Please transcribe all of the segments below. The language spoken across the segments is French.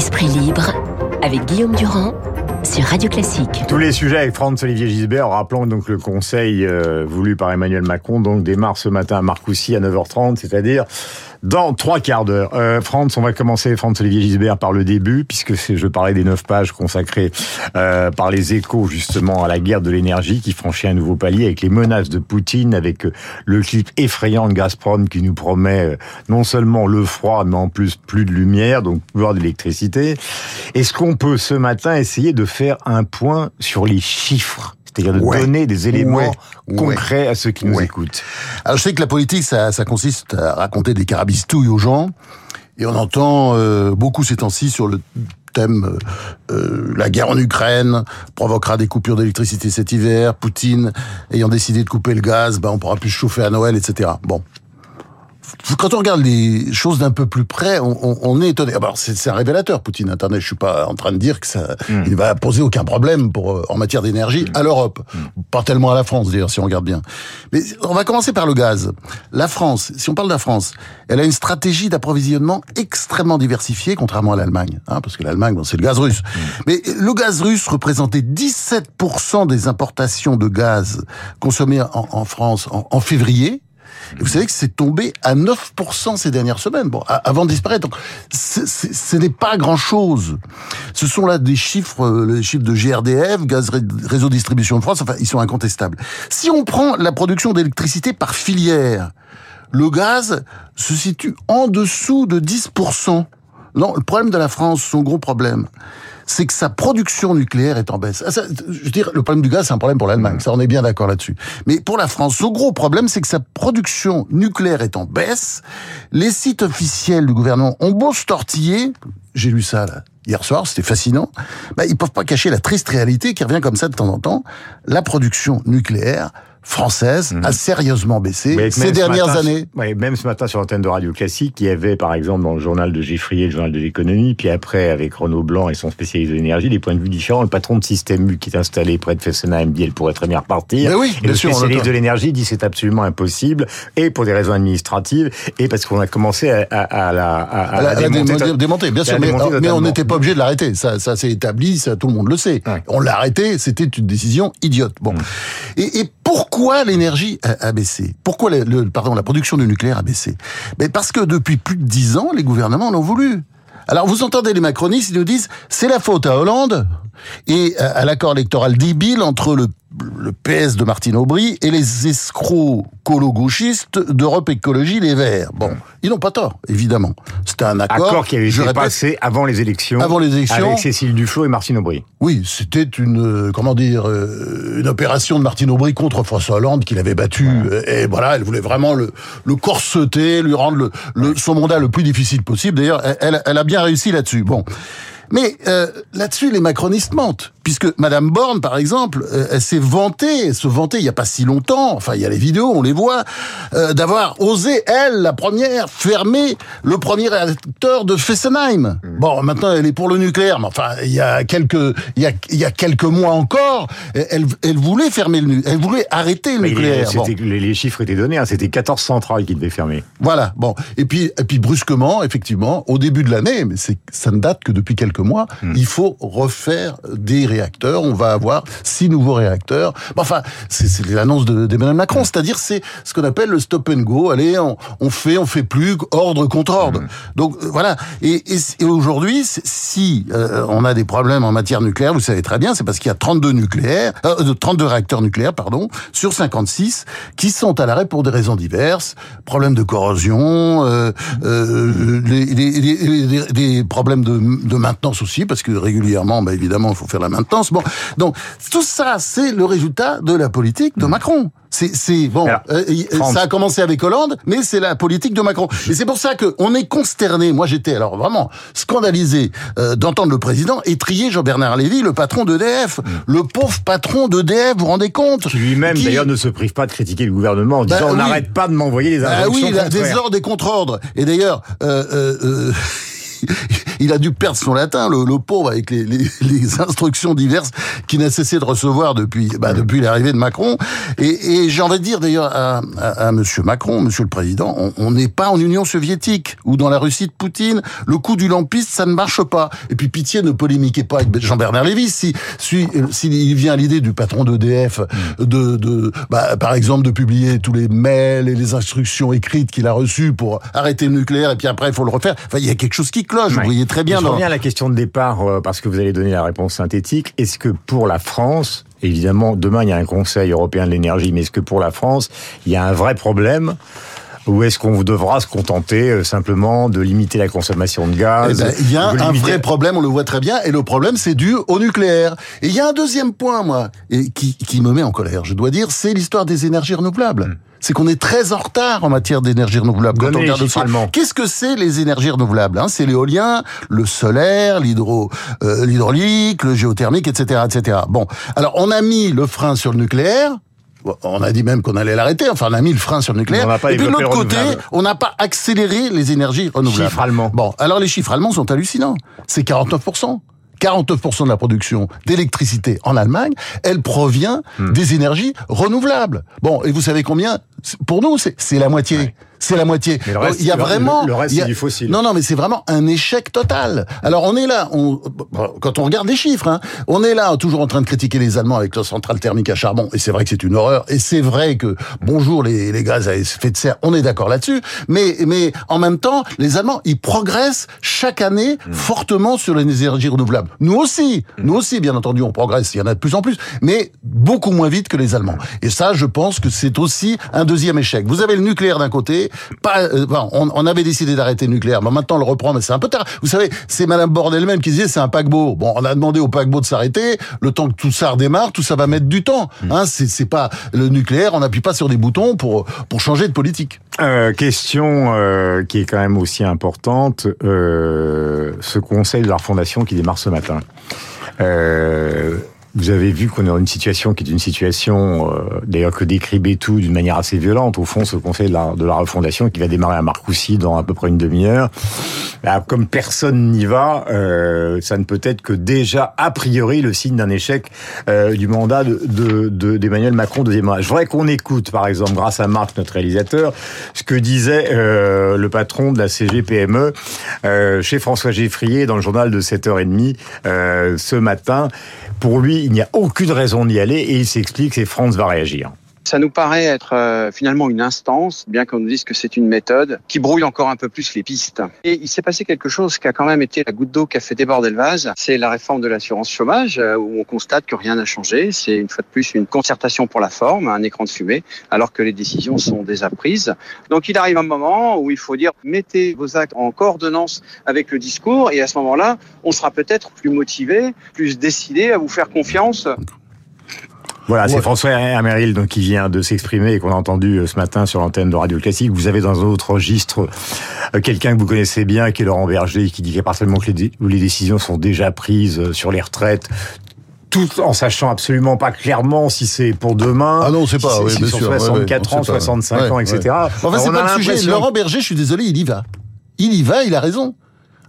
Esprit libre avec Guillaume Durand sur Radio Classique. Tous les sujets avec Franz-Olivier Gisbert, rappelons donc le conseil euh, voulu par Emmanuel Macron, donc démarre ce matin à Marcoussis à 9h30, c'est-à-dire dans trois quarts d'heure. Euh, Franz, on va commencer, Franz-Olivier Gisbert, par le début, puisque je parlais des neuf pages consacrées euh, par les échos justement à la guerre de l'énergie qui franchit un nouveau palier avec les menaces de Poutine, avec euh, le clip effrayant de Gazprom qui nous promet euh, non seulement le froid, mais en plus plus de lumière, donc pouvoir d'électricité. Est-ce qu'on peut ce matin essayer de faire un point sur les chiffres? C'est-à-dire de Ouais. donner des éléments Ouais. concrets à ceux qui nous écoutent. Alors je sais que la politique, ça, ça consiste à raconter des carabistouilles aux gens, et on entend euh, beaucoup ces temps-ci sur le thème euh, euh, la guerre en Ukraine provoquera des coupures d'électricité cet hiver, Poutine ayant décidé de couper le gaz, ben on pourra plus se chauffer à Noël, etc. Bon. Quand on regarde les choses d'un peu plus près, on, on- on est étonné. Alors c'est c'est un révélateur, Poutine. Internet, je suis pas en train de dire que ça, il va poser aucun problème pour euh, en matière d'énergie à l'Europe, pas tellement à la France d'ailleurs, si on regarde bien. Mais on va commencer par le gaz. La France, si on parle de la France, elle a une stratégie d'approvisionnement extrêmement diversifiée, contrairement à l'Allemagne, hein, parce que l'Allemagne, bon, c'est le gaz russe. Mais le gaz russe représentait 17% des importations de gaz consommées en, en France en, en février. Et vous savez que c'est tombé à 9% ces dernières semaines, bon, avant de disparaître. Donc, ce n'est pas grand-chose. Ce sont là des chiffres, euh, les chiffres de GRDF, Gaz Ré- Réseau Distribution de France, enfin, ils sont incontestables. Si on prend la production d'électricité par filière, le gaz se situe en dessous de 10%. Non, le problème de la France, son gros problème, c'est que sa production nucléaire est en baisse. Ah, ça, je veux dire, le problème du gaz, c'est un problème pour l'Allemagne. Ça, on est bien d'accord là-dessus. Mais pour la France, son gros problème, c'est que sa production nucléaire est en baisse. Les sites officiels du gouvernement ont beau se tortiller. J'ai lu ça, là. Hier soir, c'était fascinant. Bah, ils peuvent pas cacher la triste réalité qui revient comme ça de temps en temps. La production nucléaire française a sérieusement baissé ces ce dernières matin- années. ouais, même ce matin sur l'antenne de Radio Classique, il y avait par exemple dans le journal de Geffrier, le journal de l'économie, puis après avec Renaud Blanc et son spécialiste de l'énergie, des points de vue différents. Le patron de Système U qui est installé près de Fessenheim dit elle pourrait très bien repartir. Mais oui, et bien le sûr, spécialiste de l'énergie dit c'est absolument impossible, et pour des raisons administratives, et parce qu'on a commencé à, à, à la, à, à la, démonter. démonter, démonter, bien sûr, mais, démonter mais on n'était pas obligé de l'arrêter. Ça, ça s'est établi, ça tout le monde le sait. Ouais. On l'a arrêté, c'était une décision idiote. Bon, et, et pourquoi l'énergie a, baissé? Pourquoi le, pardon la production du nucléaire a baissé? Mais parce que depuis plus de dix ans, les gouvernements l'ont voulu. Alors vous entendez les macronistes, ils nous disent c'est la faute à Hollande et à, à l'accord électoral débile entre le, le PS de Martine Aubry et les escrocs colo-gauchistes d'Europe Écologie Les Verts. Bon, ils n'ont pas tort, évidemment. C'était un accord, Accord qui avait été répète, passé avant les élections. Avant les élections. Avec Cécile Duflot et Martine Aubry. oui, c'était une euh, comment dire euh, une opération de Martine Aubry contre François Hollande qu'il avait battu euh, et voilà, elle voulait vraiment le le corseter, lui rendre le, le son mandat le plus difficile possible. D'ailleurs, elle- elle, elle a bien réussi là-dessus. Bon. Mais euh, là-dessus, les macronistes mentent, puisque Madame Borne, par exemple, euh, elle s'est vantée, elle se vantait il y a pas si longtemps, enfin il y a les vidéos, on les voit, euh, d'avoir osé, elle, la première, fermer le premier réacteur de Fessenheim. Bon, maintenant elle est pour le nucléaire, mais enfin il y a quelques, il y a, il y a quelques mois encore, elle, elle voulait fermer le, nu- elle voulait arrêter le Mais nucléaire. Bon. les, chiffres étaient donnés, hein, c'était 14 centrales qui devaient fermer. Voilà, bon. Et puis, et puis brusquement, effectivement, au début de l'année, mais ça ne date que depuis quelques mois, il faut refaire des réacteurs. On va avoir six nouveaux réacteurs. Enfin, c'est, l'annonce de, d'Emmanuel Macron. C'est-à-dire, c'est ce qu'on appelle le stop and go. Allez, on, on fait, on fait plus, ordre contre ordre. Donc, euh, voilà. Et, et, et aujourd'hui, si euh, on a des problèmes en matière nucléaire, vous savez très bien, c'est parce qu'il y a 32 nucléaires, euh, 32 réacteurs nucléaires, pardon, sur 56, qui sont à l'arrêt pour des raisons diverses. Problèmes de corrosion, euh, euh, les, les- les- les- des problèmes de, de maintenance aussi, parce que régulièrement, bah, évidemment, il faut faire la maintenance. Bon, donc tout ça, c'est le résultat de la politique de Macron. C'est, c'est bon, Alors, euh, ça a commencé avec Hollande, mais c'est la politique de Macron. Et c'est pour ça que on est consterné. Moi, j'étais alors vraiment scandalisé euh, d'entendre le président étrier Jean-Bernard Lévy, le patron d'EDF, le pauvre patron d'EDF. Vous vous rendez compte? Qui lui-même, Qui- d'ailleurs, ne se prive pas de critiquer le gouvernement en Bah, disant on oui. n'arrête pas de m'envoyer des Ah injonctions oui, il a des ordres et contre-ordres. Et d'ailleurs, euh, euh, euh, il a dû perdre son latin, le, le pauvre, avec les, les, les, instructions diverses qu'il n'a cessé de recevoir depuis, bah, depuis l'arrivée de Macron. Et, et j'ai envie de dire d'ailleurs à, à, à, Monsieur Macron, Monsieur le Président, on n'est pas en Union soviétique ou dans la Russie de Poutine. Le coup du lampiste, ça ne marche pas. Et puis pitié, ne polémiquez pas avec Jean-Bernard Lévy. Si, si, s'il vient à l'idée du patron d'EDF de, de bah, par exemple, de publier tous les mails et les instructions écrites qu'il a reçues pour arrêter le nucléaire, et puis après il faut le refaire. Enfin, il y a quelque chose qui cloche. Vous voyez très bien. Je reviens à la question de départ euh, parce que vous allez donner la réponse synthétique. Est-ce que pour la France, évidemment, demain il y a un Conseil européen de l'énergie, mais est-ce que pour la France, il y a un vrai problème ou est-ce qu'on devra se contenter euh, simplement de limiter la consommation de gaz eh ben, Il y a un vrai problème, on le voit très bien, et le problème c'est dû au nucléaire. Et il y a un deuxième point, moi, et qui, qui me met en colère, je dois dire, c'est l'histoire des énergies renouvelables. Mmh c'est qu'on est très en retard en matière d'énergie renouvelable. Quand on regarde Qu'est-ce que c'est les énergies renouvelables hein? C'est l'éolien, le solaire, l'hydro, euh, l'hydraulique, le géothermique, etc., etc. Bon, alors on a mis le frein sur le nucléaire. On a dit même qu'on allait l'arrêter. Enfin, on a mis le frein sur le nucléaire. Et puis de l'autre côté, on n'a pas accéléré les énergies renouvelables. Chiffres allemands. Bon, alors les chiffres allemands sont hallucinants. C'est 49% 49% de la production d'électricité en Allemagne, elle provient hmm. des énergies renouvelables. Bon, et vous savez combien Pour nous, c'est la moitié. Ouais c'est la moitié. Mais le reste, il y a vraiment le, reste, c'est du fossile. Non, non, mais c'est vraiment un échec total. Alors on est là, on, quand on regarde les chiffres, hein, on est là toujours en train de critiquer les Allemands avec leur centrale thermique à charbon, et c'est vrai que c'est une horreur, et c'est vrai que bonjour les, les gaz à effet de serre, on est d'accord là-dessus, mais mais en même temps, les Allemands ils progressent chaque année mmh. fortement sur les énergies renouvelables. Nous aussi, mmh. nous aussi bien entendu, on progresse, il y en a de plus en plus, mais beaucoup moins vite que les Allemands. Et ça, je pense que c'est aussi un deuxième échec. Vous avez le nucléaire d'un côté, pas, euh, on, on, avait décidé d'arrêter le nucléaire, mais maintenant on le reprend, mais c'est un peu tard. Vous savez, c'est Madame Bordel même qui disait c'est un paquebot. Bon, on a demandé au paquebot de s'arrêter. Le temps que tout ça redémarre, tout ça va mettre du temps. Hmm. Hein, c'est pas le nucléaire, on n'appuie pas sur des boutons pour pour changer de politique. Euh, question euh, qui est quand même aussi importante. Ce conseil de la fondation qui démarre ce matin. Euh, vous avez vu qu'on est dans une situation qui est une situation, euh, d'ailleurs que décrit tout d'une manière assez violente. Au fond, ce conseil de la, de refondation qui va démarrer à Marcoussis dans à peu près une demi-heure. Comme personne n'y va, euh, ça ne peut être que déjà a priori le signe d'un échec euh, du mandat de d'Emmanuel de, Macron deuxième mandat. Je voudrais qu'on écoute, par exemple, grâce à Marc, notre réalisateur, ce que disait le patron de la CGPME chez François Geffrier dans le journal de 7h30 euh, ce matin. Pour lui, il n'y a aucune raison d'y aller et il s'explique et France va réagir. Ça nous paraît être euh, finalement une instance, bien qu'on nous dise que c'est une méthode, qui brouille encore un peu plus les pistes. Et il s'est passé quelque chose qui a quand même été la goutte d'eau qui a fait déborder le vase. C'est la réforme de l'assurance chômage, euh, où on constate que rien n'a changé. C'est une fois de plus une concertation pour la forme, un écran de fumée, alors que les décisions sont déjà prises. Donc il arrive un moment où il faut dire mettez vos actes en coordonnance avec le discours, et à ce moment-là, on sera peut-être plus motivé, plus décidé à vous faire confiance voilà, c'est François Ameril donc qui vient de s'exprimer et qu'on a entendu euh, ce matin sur l'antenne de Radio Classique. Vous avez dans un autre registre euh, quelqu'un que vous connaissez bien, qui est Laurent Berger, qui dit qu'à partir du moment où les décisions sont déjà prises euh, sur les retraites, tout en sachant absolument pas clairement si c'est pour demain. Ah non, c'est pas, si, oui, bien sûr. 64 ans, 65 ans, etc. Enfin, c'est pas le sujet. Laurent Berger, je suis désolé, il y va. Il y va, il a raison.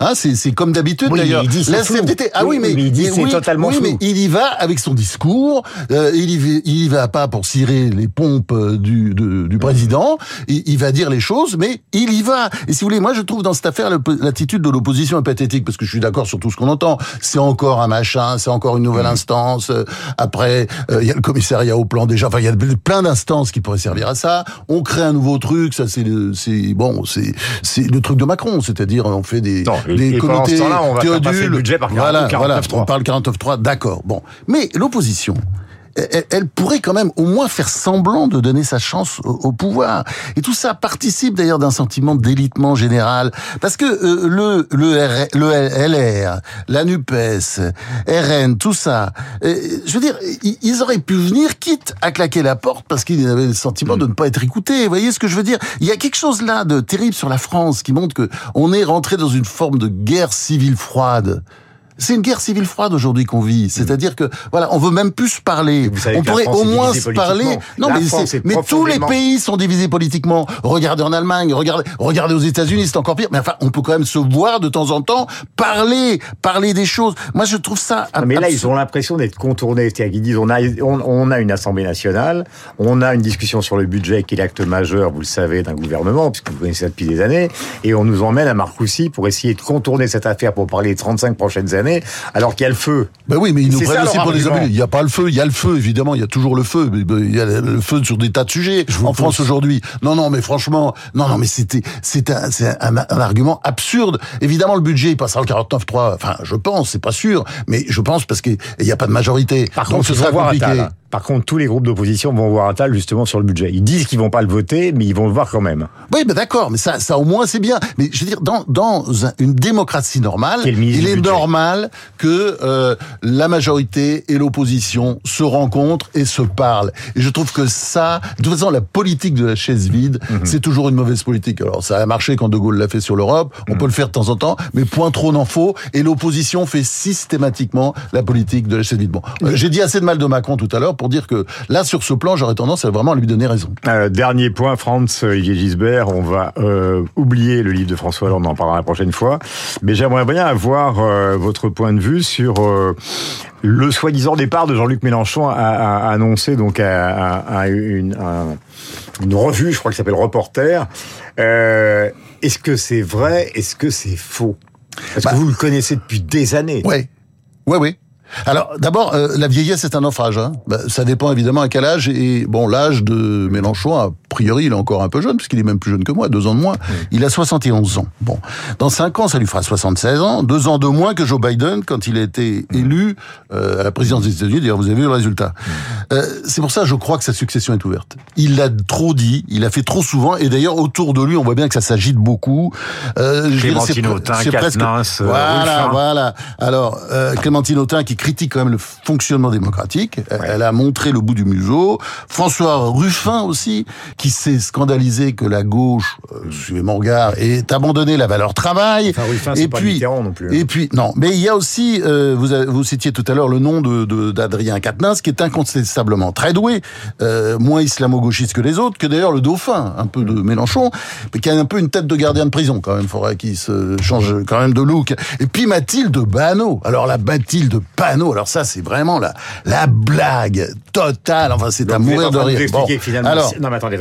Hein, c'est comme d'habitude d'ailleurs. La CFDT, ah oui, mais, il dit c'est totalement oui, mais il y va avec son discours. Euh, il, y, il y va pas pour cirer les pompes euh, du, du président. Il, il, va dire les choses, mais il y va. Et si vous voulez, moi je trouve dans cette affaire l'attitude de l'opposition est pathétique parce que je suis d'accord sur tout ce qu'on entend. C'est encore un machin, c'est encore une nouvelle mmh. instance. Euh, après, euh, il y a le commissariat au plan déjà. Enfin, il y a plein d'instances qui pourraient servir à ça. On crée un nouveau truc. Ça, c'est bon, c'est c'est le truc de Macron, c'est-à-dire on fait des les et là on va Théodule, le budget par 49, voilà, voilà, on parle 49.3, d'accord. Bon, mais l'opposition, elle, pourrait quand même au moins faire semblant de donner sa chance au, pouvoir. Et tout ça participe d'ailleurs d'un sentiment d'élitement général, parce que euh, le le, le LR, la Nupes, RN, tout ça, euh, je veux dire, ils auraient pu venir quitte à claquer la porte parce qu'ils avaient le sentiment de ne pas être écoutés. Vous voyez ce que je veux dire? Il y a quelque chose là de terrible sur la France qui montre que on est rentré dans une forme de guerre civile froide. C'est une guerre civile froide aujourd'hui qu'on vit. C'est-à-dire que voilà, on veut même plus se parler. Vous savez On pourrait au moins se parler. Non, La mais, est mais tous les pays sont divisés politiquement. Regardez en Allemagne, regardez, regardez aux États-Unis, c'est encore pire. Mais enfin, on peut quand même se voir de temps en temps, parler, parler des choses. Moi, je trouve ça. Non, mais là, ils ont l'impression d'être contournés. C'est-à-dire qu'ils disent, on a, on, on a une Assemblée nationale, on a une discussion sur le budget qui est l'acte majeur, vous le savez, d'un gouvernement, puisque vous connaissez ça depuis des années, et on nous emmène à Marcoussis pour essayer de contourner cette affaire pour parler des 35 prochaines années, alors qu'il y a le feu. Ben oui, mais ils nous prennent aussi pour des. Il n'y a pas le feu, il y a le feu, évidemment, il y a toujours le feu. Ben, Il y a le feu sur des tas de sujets en France aujourd'hui. Non, non, mais franchement, non, non, mais c'était, c'est un, un, un argument absurde. Évidemment, le budget, il passera le 49.3. Enfin, je pense, c'est pas sûr, mais je pense parce qu'il n'y a pas de majorité. Par Donc contre, ce sera compliqué. Par contre, tous les groupes d'opposition vont voir Attal justement sur le budget. Ils disent qu'ils vont pas le voter, mais ils vont le voir quand même. Oui, ben d'accord, mais ça, ça au moins c'est bien. Mais je veux dire, dans, dans un- une démocratie normale, est il est budget. normal que euh, la majorité et l'opposition se rencontrent et se parlent. Et je trouve que ça, de toute façon, la politique de la chaise vide, Mhm. c'est toujours une mauvaise politique. Alors ça a marché quand De Gaulle l'a fait sur l'Europe, on Mhm. peut le faire de temps en temps, mais point trop n'en faut. Et l'opposition fait systématiquement la politique de la chaise vide. Bon, euh, j'ai dit assez de mal de Macron tout à l'heure pour dire que là, sur ce plan, j'aurais tendance à vraiment lui donner raison. Euh, dernier point, Franz Olivier Gisbert, on va euh, oublier le livre de François Hollande, on en parlera la prochaine fois, mais j'aimerais bien avoir euh, votre point de vue sur le soi-disant départ de Jean-Luc Mélenchon a, a- a annoncé donc à, à- à une, à une revue, je crois que s'appelle Reporter. Est-ce que c'est vrai? Est-ce que c'est faux? Parce Bah, que vous le connaissez depuis des années. Ouais, ouais, ouais. Alors, d'abord, euh, la vieillesse est un naufrage. Hein. Bah, ça dépend évidemment à quel âge. Et bon, l'âge de Mélenchon, a priori, il est encore un peu jeune, puisqu'il est même plus jeune que moi, deux ans de moins. Il a 71 ans. Bon, dans cinq ans, ça lui fera 76 ans, deux ans de moins que Joe Biden quand il a été élu euh, à la présidence des États-Unis. D'ailleurs, vous avez vu le résultat. Euh, c'est pour ça, je crois que sa succession est ouverte. Il l'a trop dit, il a fait trop souvent, et d'ailleurs autour de lui, on voit bien que ça s'agite beaucoup. Euh, Clémentine Autain, c'est presque- euh, Voilà, Ruffin. voilà. Alors, euh, Clémentine Autain qui critique quand même le fonctionnement démocratique. Elle a montré le bout du museau. François Ruffin aussi, qui s'est scandalisé que la gauche, euh, suivez mon regard, ait abandonné la valeur travail. Enfin, et puis, non plus. hein. et puis, non. Mais il y a aussi, euh, vous, avez- vous citiez tout à l'heure le nom de de- d'Adrien Quatennens, qui est incontestablement très doué, euh, moins islamo-gauchiste que les autres, que d'ailleurs le dauphin, un peu de Mélenchon, mais qui a un peu une tête de gardien de prison quand même. Faudrait qu'il se change quand même de look. Et puis Mathilde Panot. Alors la Mathilde Panot, alors ça c'est vraiment la la blague totale. Enfin c'est à mourir de rire. finalement, alors non mais attendez,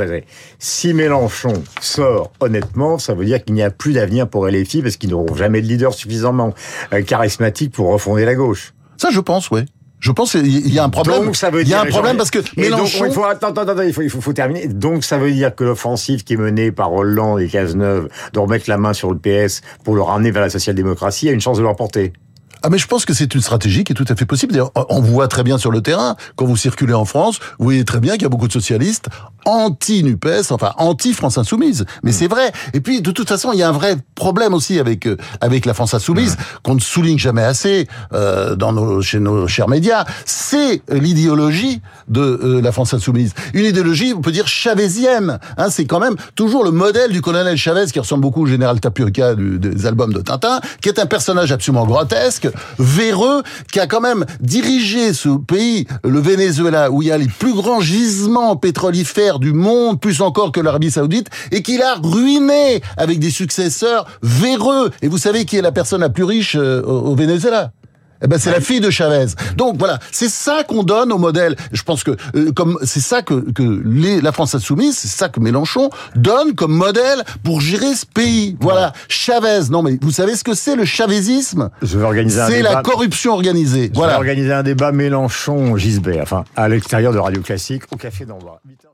Si Mélenchon sort honnêtement, ça veut dire qu'il n'y a plus d'avenir pour LFI parce qu'ils n'auront jamais de leader suffisamment euh, charismatique pour refonder la gauche. ça je pense, ouais. Je pense qu'il y a un problème. Donc ça veut il y dire a un problème parce que donc, Mélenchon. il faut attends, attends, attends, il faut, il faut, faut terminer. Donc ça veut dire que l'offensive qui est menée par Hollande et Cazeneuve de remettre la main sur le PS pour le ramener vers la social-démocratie a une chance de l'emporter. Ah mais je pense que c'est une stratégie qui est tout à fait possible. D'ailleurs, on voit très bien sur le terrain, quand vous circulez en France, vous voyez très bien qu'il y a beaucoup de socialistes anti-NUPES, enfin anti-France Insoumise. Mais c'est vrai. Et puis, de toute façon, il y a un vrai problème aussi avec euh, avec la France Insoumise, qu'on ne souligne jamais assez euh, dans nos, chez nos chers médias. C'est l'idéologie de euh, la France Insoumise. Une idéologie, on peut dire, chavésienne. Hein, c'est quand même toujours le modèle du colonel Chavez, qui ressemble beaucoup au général Tapioca du- des albums de Tintin, qui est un personnage absolument grotesque, véreux, qui a quand même dirigé ce pays, le Venezuela, où il y a les plus grands gisements pétrolifères du monde, plus encore que l'Arabie Saoudite, et qui l'a ruiné avec des successeurs véreux. Et vous savez qui est la personne la plus riche euh, au Venezuela? Eh ben c'est la fille de Chavez. Donc voilà, c'est ça qu'on donne au modèle. Je pense que euh, comme c'est ça que que les, la France insoumise, c'est ça que Mélenchon donne comme modèle pour gérer ce pays. Voilà, Chavez. Non mais vous savez ce que c'est le chavézisme Je vais organiser un C'est la corruption organisée. Je vais Voilà. organiser un débat Mélenchon-Gisbert, enfin à l'extérieur de Radio Classique, au Café d'Envoi. 8h50.